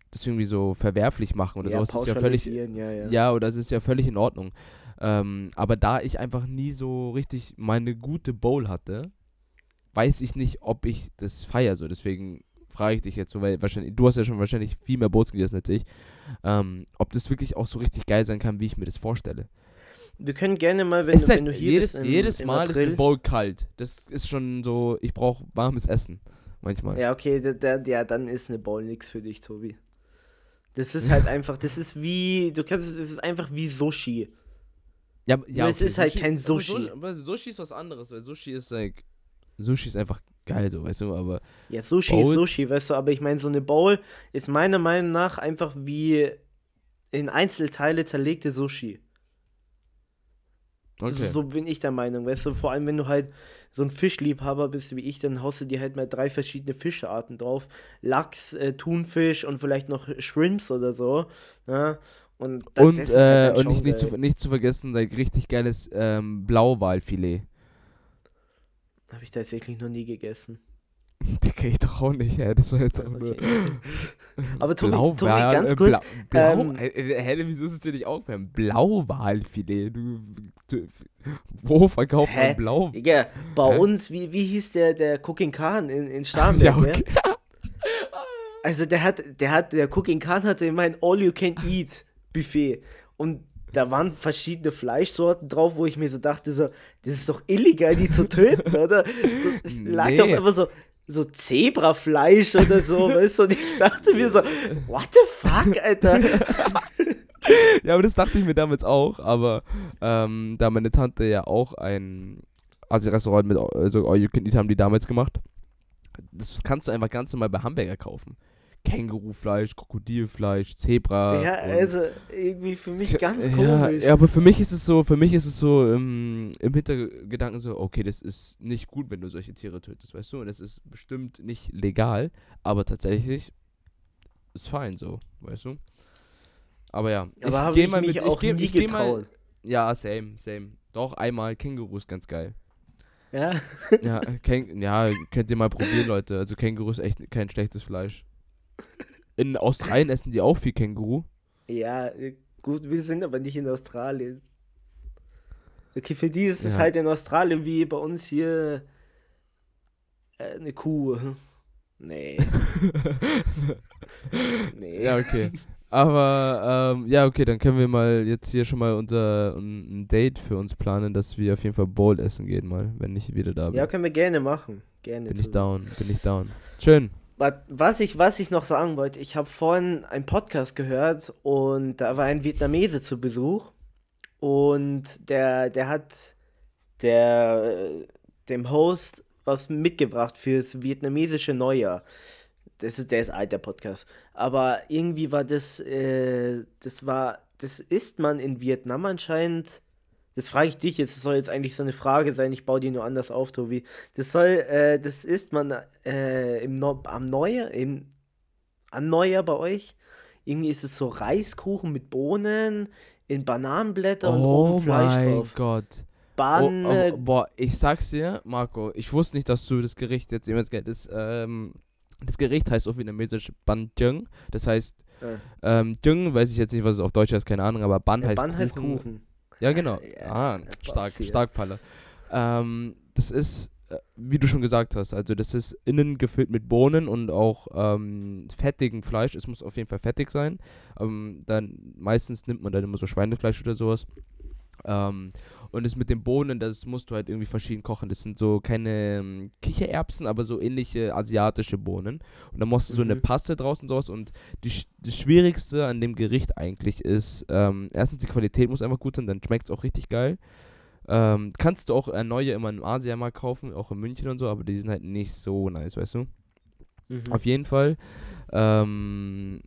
das irgendwie so verwerflich machen oder ja, so. Es ist ja völlig, ja, ja. ja, oder es ist ja völlig in Ordnung. Ähm, aber da ich einfach nie so richtig meine gute Bowl hatte, weiß ich nicht, ob ich das feier so. Deswegen frage ich dich jetzt so, weil wahrscheinlich, du hast ja schon wahrscheinlich viel mehr Bowls gegessen als ich, ähm, ob das wirklich auch so richtig geil sein kann, wie ich mir das vorstelle. Wir können gerne mal, wenn, du, ist halt wenn du hier jedes bist, im, jedes Mal ist April, eine Bowl kalt. Das ist schon so, ich brauche warmes Essen manchmal. Ja, okay, da, da, ja, dann ist eine Bowl nix für dich, Tobi. Das ist halt einfach, das ist wie, du kannst, es ist einfach wie Sushi. Ja, Nur es ist halt kein aber Sushi. Aber Sushi ist was anderes, weil Sushi ist like, Sushi ist einfach geil so, weißt du, aber Ja, Sushi Bowls? ist Sushi, weißt du, aber ich meine, so eine Bowl ist meiner Meinung nach einfach wie in Einzelteile zerlegte Sushi. okay. So, so bin ich der Meinung, weißt du, vor allem wenn du halt so ein Fischliebhaber bist wie ich, dann haust du dir halt mal drei verschiedene Fischarten drauf. Lachs, äh, Thunfisch und vielleicht noch Shrimps oder so. Ja? Und, da- und das halt äh, dann und nicht, nicht, zu, nicht zu vergessen, like, richtig geiles ähm, Blauwalfilet. Habe ich tatsächlich noch nie gegessen. Die kenn ich doch auch nicht, hä? Das war jetzt auch nur. Okay. Aber Tobi, Tobi ja, ganz äh, kurz. Blau, Blau, ähm, äh, äh, hä, wieso ist es dir nicht aufwärmen? Blauwalfilet, du, du. Wo verkauft Hä? man Blau? Ja, bei Hä? uns, wie, wie hieß der, der Cooking Khan in, in Starnberg, Ja, ja? okay. Also der hat, der hat, der Cooking Khan hatte immer ein All-You-Can-Eat-Buffet. Und da waren verschiedene Fleischsorten drauf, wo ich mir so dachte, so, das ist doch illegal, die zu töten, oder? So, es lag Nee. doch immer so, so Zebrafleisch oder so, weißt du? Und ich dachte mir so, what the fuck, Alter? Ja, aber das dachte ich mir damals auch, aber ähm, da meine Tante ja auch ein Asi-Restaurant mit also All You Can Eat haben die damals gemacht. Das kannst du einfach ganz normal bei Hamburger kaufen. Kängurufleisch, Krokodilfleisch, Zebra. ja, also irgendwie für mich ganz ja, komisch. Ja, aber für mich ist es so, für mich ist es so im, im Hintergedanken so, okay, das ist nicht gut, wenn du solche Tiere tötest, weißt du? Und das ist bestimmt nicht legal, aber tatsächlich ist fein so, weißt du? Aber ja, aber habe geh ich mich auch geh- nie geh mal- ja, same, same. Doch, einmal Känguru ist ganz geil. Ja, Ja, Käng ja, könnt ihr mal probieren, Leute. Also Känguru ist echt kein schlechtes Fleisch. In Australien essen die auch viel Känguru. ja, gut, wir sind aber nicht in Australien. Okay, für die ist es Ja. halt in Australien wie bei uns hier äh, eine Kuh. Nee. nee. Ja, okay. Aber, ähm, ja, okay, dann können wir mal jetzt hier schon mal unser ein Date für uns planen, dass wir auf jeden Fall Bowl essen gehen mal, wenn ich wieder da bin. Ja, können wir gerne machen. Gerne. bin ich down, bin ich down. Schön. Wa- Was ich, was ich noch sagen wollte, ich habe vorhin einen Podcast gehört und da war ein Vietnamese zu Besuch und der, der hat der, äh, dem Host was mitgebracht fürs vietnamesische Neujahr. Das ist, der ist alt, der Podcast. Aber irgendwie war das, äh, das war, das isst man in Vietnam anscheinend. Das frage ich dich jetzt, das soll jetzt eigentlich so eine Frage sein, ich baue die nur anders auf, Tobi. Das soll, äh, das isst man äh, im no am Neujahr, im, an Neujahr bei euch. Irgendwie ist es so Reiskuchen mit Bohnen, in Bananenblätter und oh oben Fleisch mein drauf. Gott. Oh, Banne, oh, boah, ich sag's dir, Marco, ich wusste nicht, dass du das Gericht jetzt jemals das, ähm, das Gericht heißt auf vietnamesisch Ban Jung. Das heißt, äh, ähm, Jung, weiß ich jetzt nicht, was es auf Deutsch heißt, keine Ahnung, aber Ban ja, heißt Ban heißt Kuchen. Ja, genau. Ja, ah, stark, stark, Palle. Ähm, das ist, äh, wie du schon gesagt hast, also das ist innen gefüllt mit Bohnen und auch ähm, fettigem Fleisch. Es muss auf jeden Fall fettig sein. Ähm, dann meistens nimmt man dann immer so Schweinefleisch oder sowas. Ähm, und das mit den Bohnen, das musst du halt irgendwie verschieden kochen. Das sind so keine ähm, Kichererbsen, aber so ähnliche asiatische Bohnen. Und dann machst du so eine Mhm. Paste draus und sowas. Und die, das Schwierigste an dem Gericht eigentlich ist, ähm, erstens die Qualität muss einfach gut sein, dann schmeckt es auch richtig geil. Ähm, kannst du auch äh, neue immer im Asiamarkt kaufen, auch in München und so, aber die sind halt nicht so nice, weißt du? Mhm. Auf jeden Fall. Ähm,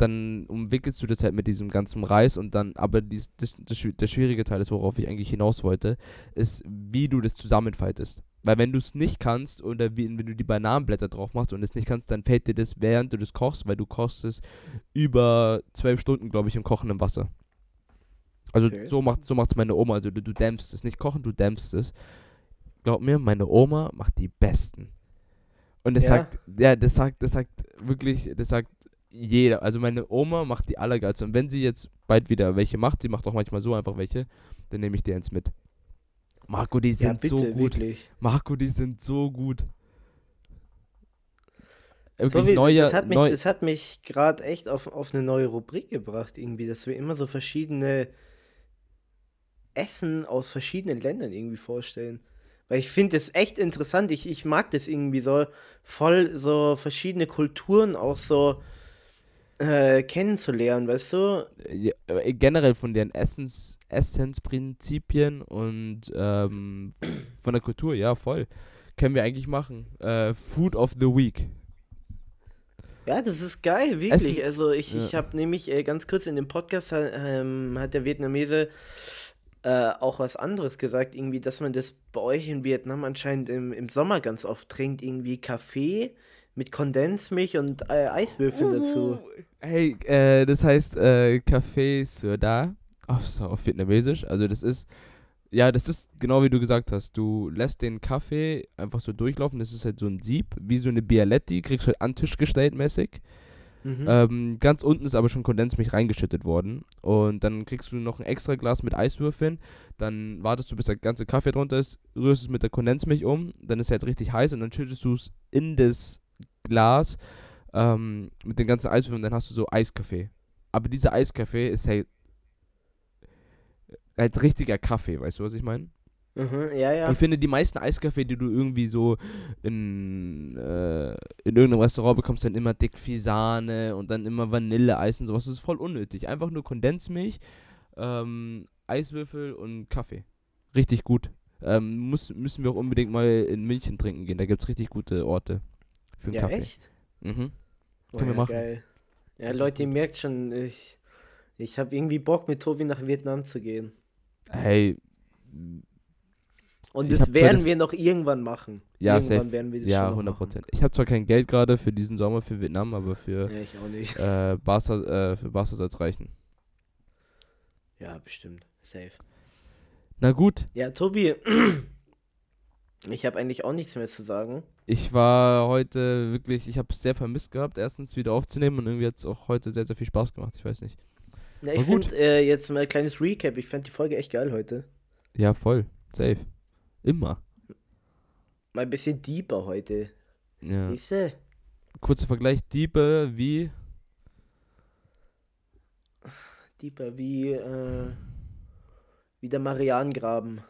dann umwickelst du das halt mit diesem ganzen Reis und dann, aber dies, das, das, der schwierige Teil ist, worauf ich eigentlich hinaus wollte, ist, wie du das zusammenfaltest. Weil wenn du es nicht kannst oder wie, wenn du die Bananenblätter drauf machst und es nicht kannst, dann fällt dir das, während du das kochst, weil du kochst es über zwölf Stunden, glaube ich, im kochenden Wasser. Also Okay. so macht so macht's meine Oma. Also du, du dämpfst es. Nicht kochen, du dämpfst es. Glaub mir, meine Oma macht die besten. Und das Ja? sagt, ja, das sagt, das sagt wirklich, das sagt jeder. Also meine Oma macht die allergeilste. Und wenn sie jetzt bald wieder welche macht, sie macht auch manchmal so einfach welche, dann nehme ich die eins mit. Marco, die Ja, sind bitte, so gut. wirklich. Marco, die sind so gut. So wie, neue, das hat mich, neu, das hat mich gerade echt auf, auf eine neue Rubrik gebracht, irgendwie, dass wir immer so verschiedene Essen aus verschiedenen Ländern irgendwie vorstellen. Weil ich finde das echt interessant. Ich, ich mag das irgendwie so voll so verschiedene Kulturen auch so äh, kennenzulernen, weißt du? ja, generell von den Essens, Essensprinzipien und ähm, von der Kultur, ja, voll. Können wir eigentlich machen. Äh, Food of the Week. Ja, das ist geil, wirklich. Essen- Also ich, ich Ja. habe nämlich äh, ganz kurz in dem Podcast ähm, hat der Vietnamese äh, auch was anderes gesagt, irgendwie, dass man das bei euch in Vietnam anscheinend im, im Sommer ganz oft trinkt, irgendwie Kaffee mit Kondensmilch und äh, Eiswürfeln dazu. Hey, äh, das heißt äh, Café Sirda auf, so, auf Vietnamesisch. Also das ist, ja, das ist genau wie du gesagt hast. Du lässt den Kaffee einfach so durchlaufen. Das ist halt so ein Sieb, wie so eine Bialetti, kriegst du halt an den Tisch gestellt mäßig. Mhm. Ähm, ganz unten ist aber schon Kondensmilch reingeschüttet worden. Und dann kriegst du noch ein extra Glas mit Eiswürfeln. Dann wartest du, bis der ganze Kaffee drunter ist, rührst es mit der Kondensmilch um. Dann ist er halt richtig heiß und dann schüttest du es in das Glas ähm, mit den ganzen Eiswürfeln und dann hast du so Eiskaffee. Aber dieser Eiskaffee ist halt halt richtiger Kaffee, weißt du, was ich meine? Mhm, ja, ja. Ich finde, die meisten Eiskaffee, die du irgendwie so in, äh, in irgendeinem Restaurant bekommst, dann immer dick viel Sahne und dann immer Vanilleeis und sowas. Das ist voll unnötig. Einfach nur Kondensmilch, ähm, Eiswürfel und Kaffee. Richtig gut. Ähm, muss, müssen wir auch unbedingt mal in München trinken gehen. Da gibt es richtig gute Orte für einen Ja, Kaffee. echt? Mhm. Oh, Können wir ja, machen. Geil. Ja, Leute, ihr merkt schon, ich, ich habe irgendwie Bock, mit Tobi nach Vietnam zu gehen. Hey, Und das werden das- wir noch irgendwann machen. ja, irgendwann safe. werden wir das Ja, schon noch 100 machen. Prozent. Ich habe zwar kein Geld gerade für diesen Sommer für Vietnam, aber für Ja, ich auch nicht. äh, Barca, äh, für Barca soll es reichen. Ja, bestimmt. Safe. Na gut, Ja, Tobi, ich habe eigentlich auch nichts mehr zu sagen. Ich war heute wirklich, ich habe es sehr vermisst gehabt, erstens wieder aufzunehmen und irgendwie hat es auch heute sehr, sehr viel Spaß gemacht. Ich weiß nicht. Ja, ich finde äh, jetzt mal ein kleines Recap. Ich fand die Folge echt geil heute. Ja, voll. Safe. Immer. Mal ein bisschen deeper heute. Ja. Du? Kurzer Vergleich, Diebe wie. Deeper wie, äh, wie der Marianengraben.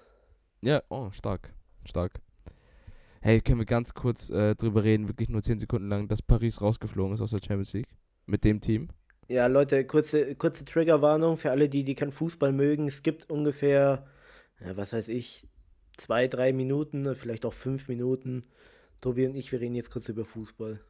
Ja, oh, stark. Stark. Hey, können wir ganz kurz äh, drüber reden, wirklich nur 10 Sekunden lang, dass Paris rausgeflogen ist aus der Champions League. Mit dem Team. Ja, Leute, kurze, kurze Triggerwarnung für alle, die, die keinen Fußball mögen. Es gibt ungefähr, ja, was weiß ich, zwei, drei Minuten, vielleicht auch fünf Minuten. Tobi und ich, wir reden jetzt kurz über Fußball.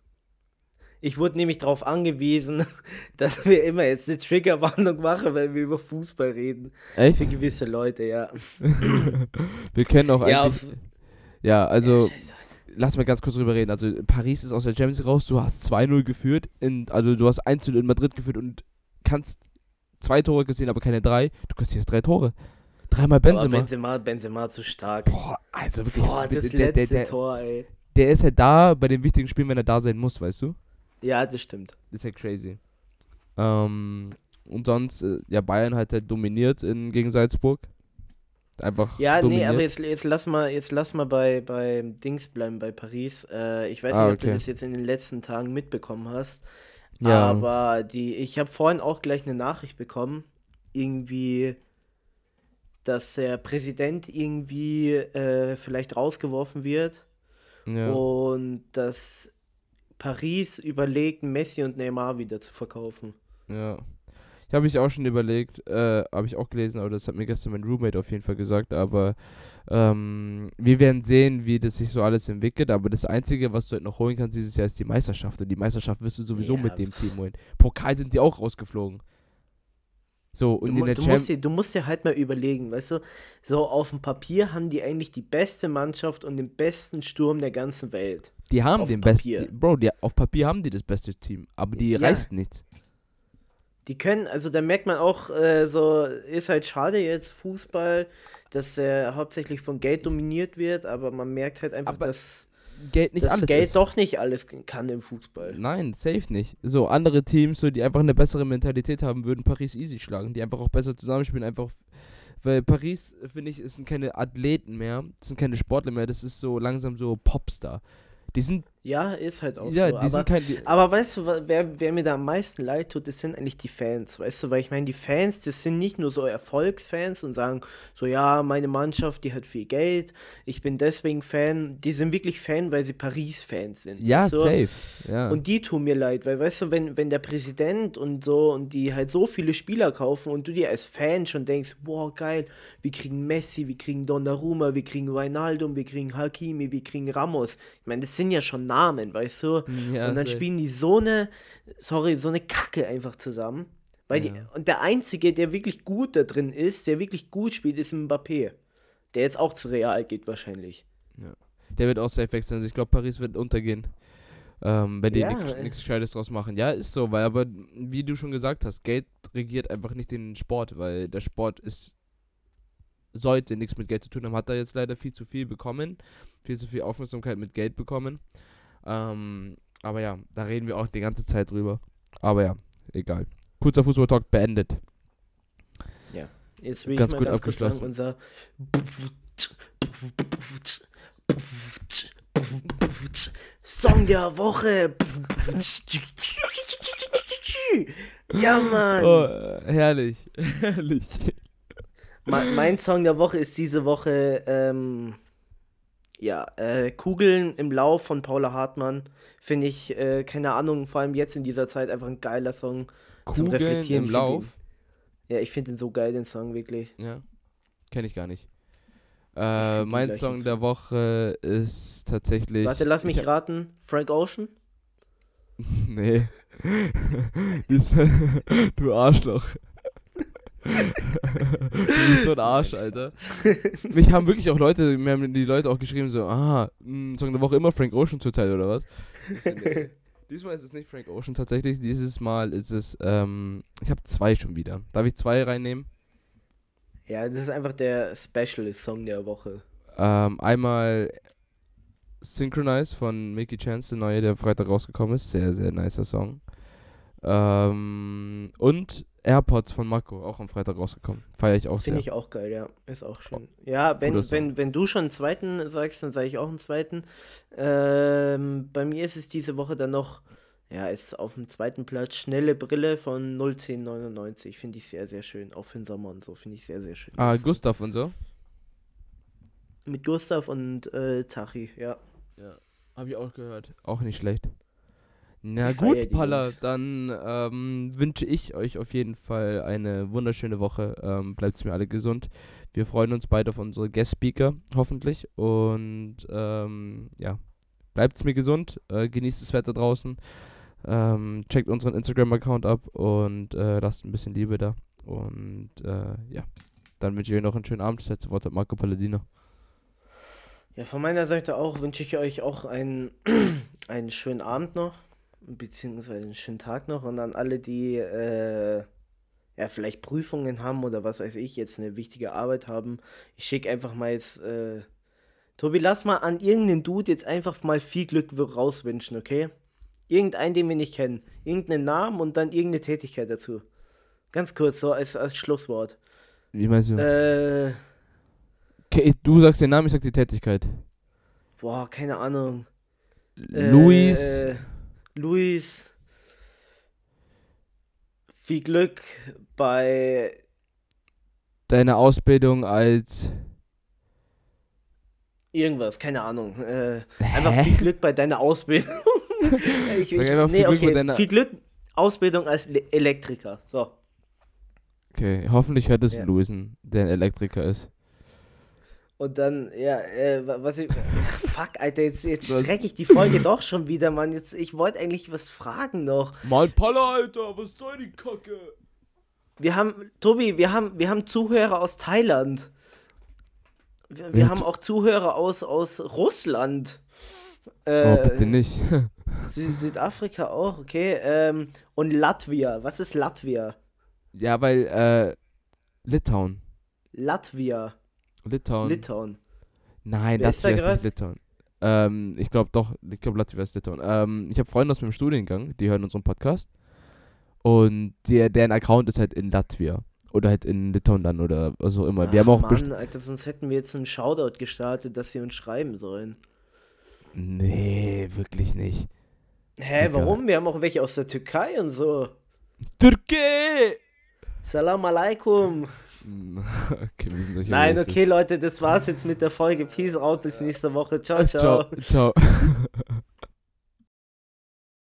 Ich wurde nämlich darauf angewiesen, dass wir immer jetzt eine Triggerwarnung machen, wenn wir über Fußball reden. Echt? Für gewisse Leute, ja. wir können auch Ja, eigentlich. Ja, also. Ja, lass mal ganz kurz drüber reden. Also Paris ist aus der Champions League raus, du hast 2-0 geführt, in, also du hast 1-0 in Madrid geführt und kannst zwei Tore gesehen, aber keine drei. Du kassierst drei Tore. Dreimal Benzema. Benzema, Benzema zu stark. Boah, also wirklich. Boah, der, das der, der, letzte der, Tor, ey. der ist halt da bei den wichtigen Spielen, wenn er da sein muss, weißt du? Ja, das stimmt. Das ist halt crazy. Ähm, und sonst, äh, ja, Bayern hat halt dominiert in, gegen Salzburg. Einfach Ja, dominiert. nee, aber jetzt, jetzt lass mal, jetzt lass mal bei, bei Dings bleiben, bei Paris. Äh, ich weiß Ah, nicht, ob du das jetzt in den letzten Tagen mitbekommen hast. Ja. Aber die, ich habe vorhin auch gleich eine Nachricht bekommen, irgendwie, dass der Präsident irgendwie äh, vielleicht rausgeworfen wird ja. und dass Paris überlegt, Messi und Neymar wieder zu verkaufen. Ja. Ich habe mich auch schon überlegt, äh, habe ich auch gelesen, aber das hat mir gestern mein Roommate auf jeden Fall gesagt, aber ähm, wir werden sehen, wie das sich so alles entwickelt, aber das Einzige, was du halt noch holen kannst dieses Jahr, ist die Meisterschaft und die Meisterschaft wirst du sowieso Ja, mit dem. Team holen. Pokal sind die auch rausgeflogen. So, und Du, in der du, musst dir, du musst dir halt mal überlegen, weißt du, so auf dem Papier haben die eigentlich die beste Mannschaft und den besten Sturm der ganzen Welt. Die haben Auf den Papier. besten. Bro, die, auf Papier haben die das beste Team, aber die Ja. reißt nichts. Die können, also da merkt man auch, äh, so, ist halt schade jetzt Fußball, dass er hauptsächlich von Geld dominiert wird, aber man merkt halt einfach, Aber dass Geld nicht das alles Geld ist. doch nicht alles kann im Fußball. Nein, safe nicht. So, andere Teams, so, die einfach eine bessere Mentalität haben, würden Paris easy schlagen, die einfach auch besser zusammenspielen, einfach. Weil Paris, finde ich, es sind keine Athleten mehr, das sind keine Sportler mehr, das ist so langsam so Popstar. Die sind, Ja, ist halt auch ja, so. die aber, sind kein. Die, aber weißt du, wer, wer mir da am meisten leid tut, das sind eigentlich die Fans, weißt du, weil ich meine, die Fans, das sind nicht nur so Erfolgsfans und sagen so, ja, meine Mannschaft, die hat viel Geld, ich bin deswegen Fan, die sind wirklich Fan, weil sie Paris-Fans sind. ja, weißt du? safe. Ja. Und die tun mir leid, weil weißt du, wenn, wenn der Präsident und so und die halt so viele Spieler kaufen und du dir als Fan schon denkst, boah, geil, wir kriegen Messi, wir kriegen Donnarumma, wir kriegen Wijnaldum, wir kriegen Hakimi, wir kriegen Ramos. Ich meine, das sind ja schon Namen, weißt du? ja, und dann safe. spielen die so eine, sorry, so eine Kacke einfach zusammen. Weil Ja. die, und der Einzige, der wirklich gut da drin ist, der wirklich gut spielt, ist Mbappé. Der jetzt auch zu Real geht wahrscheinlich. Der wird auch safe wechseln. Also ich glaube, Paris wird untergehen. Ähm, wenn die Ja, nichts nichts Gescheites draus machen. Ja, ist so, weil aber, wie du schon gesagt hast, Geld regiert einfach nicht den Sport, weil der Sport ist sollte nichts mit Geld zu tun haben, hat er jetzt leider viel zu viel bekommen, viel zu viel Aufmerksamkeit mit Geld bekommen. Ähm, aber ja, da reden wir auch die ganze Zeit drüber. Aber ja, egal. Kurzer Fußball-Talk beendet. Jetzt will Ganz ich mal gut ganz kurz sagen, abgeschlossen. unser Song der Woche. Ja, Mann. Oh, herrlich. herrlich. Me- mein Song der Woche ist diese Woche, ähm, ja, äh, Kugeln im Lauf von Paula Hartmann. Finde ich, äh, keine Ahnung, vor allem jetzt in dieser Zeit einfach ein geiler Song. Zum Kugeln Reflektieren, im Lauf. Ja, ich finde den so geil, den Song, wirklich. Ja, kenne ich gar nicht. Äh, mein Song der Woche ist tatsächlich. Warte, lass ich mich raten. Frank Ocean? Nee. Du Arschloch. Du bist so ein Arsch, Alter. Mich haben wirklich auch Leute, mir haben die Leute auch geschrieben, so, ah, mh, Song der Woche immer Frank Ocean zurzeit, oder was? Ich so, nee. Diesmal ist es nicht Frank Ocean tatsächlich, dieses Mal ist es, ähm, ich habe zwei schon wieder. Darf ich zwei reinnehmen? Ja, das ist einfach der Special-Song der Woche. Ähm, einmal Synchronize von Mickey Chance, der neue, der am Freitag rausgekommen ist. Sehr, sehr nicer Song. Ähm, und AirPods von Marco, auch am Freitag rausgekommen. Feiere ich auch sehr. Finde ich auch geil, ja. Ist auch schön. Ja, guter wenn, wenn, wenn du schon einen zweiten sagst, dann sage ich auch einen zweiten. Ähm, bei mir ist es diese Woche dann noch, ja, ist auf dem zweiten Platz Schnelle Brille von 01099. Finde ich sehr, sehr schön. Auch für den Sommer und so. Finde ich sehr, sehr schön. ah, Also, Gustav und so. Mit Gustav und äh, Zachi, ja. Ja, habe ich auch gehört. Auch nicht schlecht. Na Ich gut, Palla, dann ähm, wünsche ich euch auf jeden Fall eine wunderschöne Woche. Ähm, Bleibt mir alle gesund. Wir freuen uns beide auf unsere Guest-Speaker, hoffentlich. Und ähm, ja, bleibt's mir gesund. Äh, genießt das Wetter draußen. Ähm, checkt unseren Instagram-Account ab und äh, lasst ein bisschen Liebe da. Und äh, ja, dann wünsche ich euch noch einen schönen Abend. Das letzte Wort hat Marco Palladino. Ja, von meiner Seite auch wünsche ich euch auch einen, einen schönen Abend noch, beziehungsweise einen schönen Tag noch und an alle, die äh, ja vielleicht Prüfungen haben oder was weiß ich, jetzt eine wichtige Arbeit haben. Ich schicke einfach mal jetzt, äh, Tobi, lass mal an irgendeinen Dude jetzt einfach mal viel Glück rauswünschen, okay? Irgendeinen, den wir nicht kennen. Irgendeinen Namen und dann irgendeine Tätigkeit dazu. Ganz kurz, so als, als Schlusswort. Wie meinst du? Äh, Okay, du sagst den Namen, ich sag die Tätigkeit. boah, keine Ahnung. Luis. Äh, Luis. Viel Glück bei. deine Ausbildung als. Irgendwas, keine Ahnung. Äh, einfach viel Glück bei deiner Ausbildung. ich, ich, nee, viel Glück okay, bei deiner- viel Glück, Ausbildung als Le Elektriker. So. Okay, hoffentlich hört es Ja. Luisen, der ein Elektriker ist. Und dann, ja, äh, wa- was ich. Fuck, Alter, jetzt, jetzt strecke ich die Folge doch schon wieder, Mann. Jetzt, ich wollte eigentlich was fragen noch. Mal Palla, Alter, was soll die Kacke? Wir haben, Tobi, wir haben, wir haben Zuhörer aus Thailand. Wir, wir haben auch Zuhörer aus, aus Russland. Oh, Äh, bitte nicht. Sü Südafrika auch, okay. Ähm, und Latvia. Was ist Latvia? ja, weil, äh, Litauen. Latvia. Litauen. Litauen. Nein, Wer ist da Latvia ist grad? nicht Litauen. Ähm, ich glaube doch, ich glaube Latvia ist Litauen. Ähm, ich habe Freunde aus meinem Studiengang, die hören unseren Podcast. Und der, deren Account ist halt in Latvia. Oder halt in Litauen dann oder was auch immer. Wir Ach, haben auch Mann, Alter, sonst hätten wir jetzt einen Shoutout gestartet, dass sie uns schreiben sollen. Nee, wirklich nicht. Hä, Egal. warum? Wir haben auch welche aus der Türkei und so. Türkei! Salam alaikum. okay, sind solche Nein, okay, Leute, das war's jetzt mit der Folge. Peace out, bis nächste Woche. Ciao, ciao. Ciao. Ciao.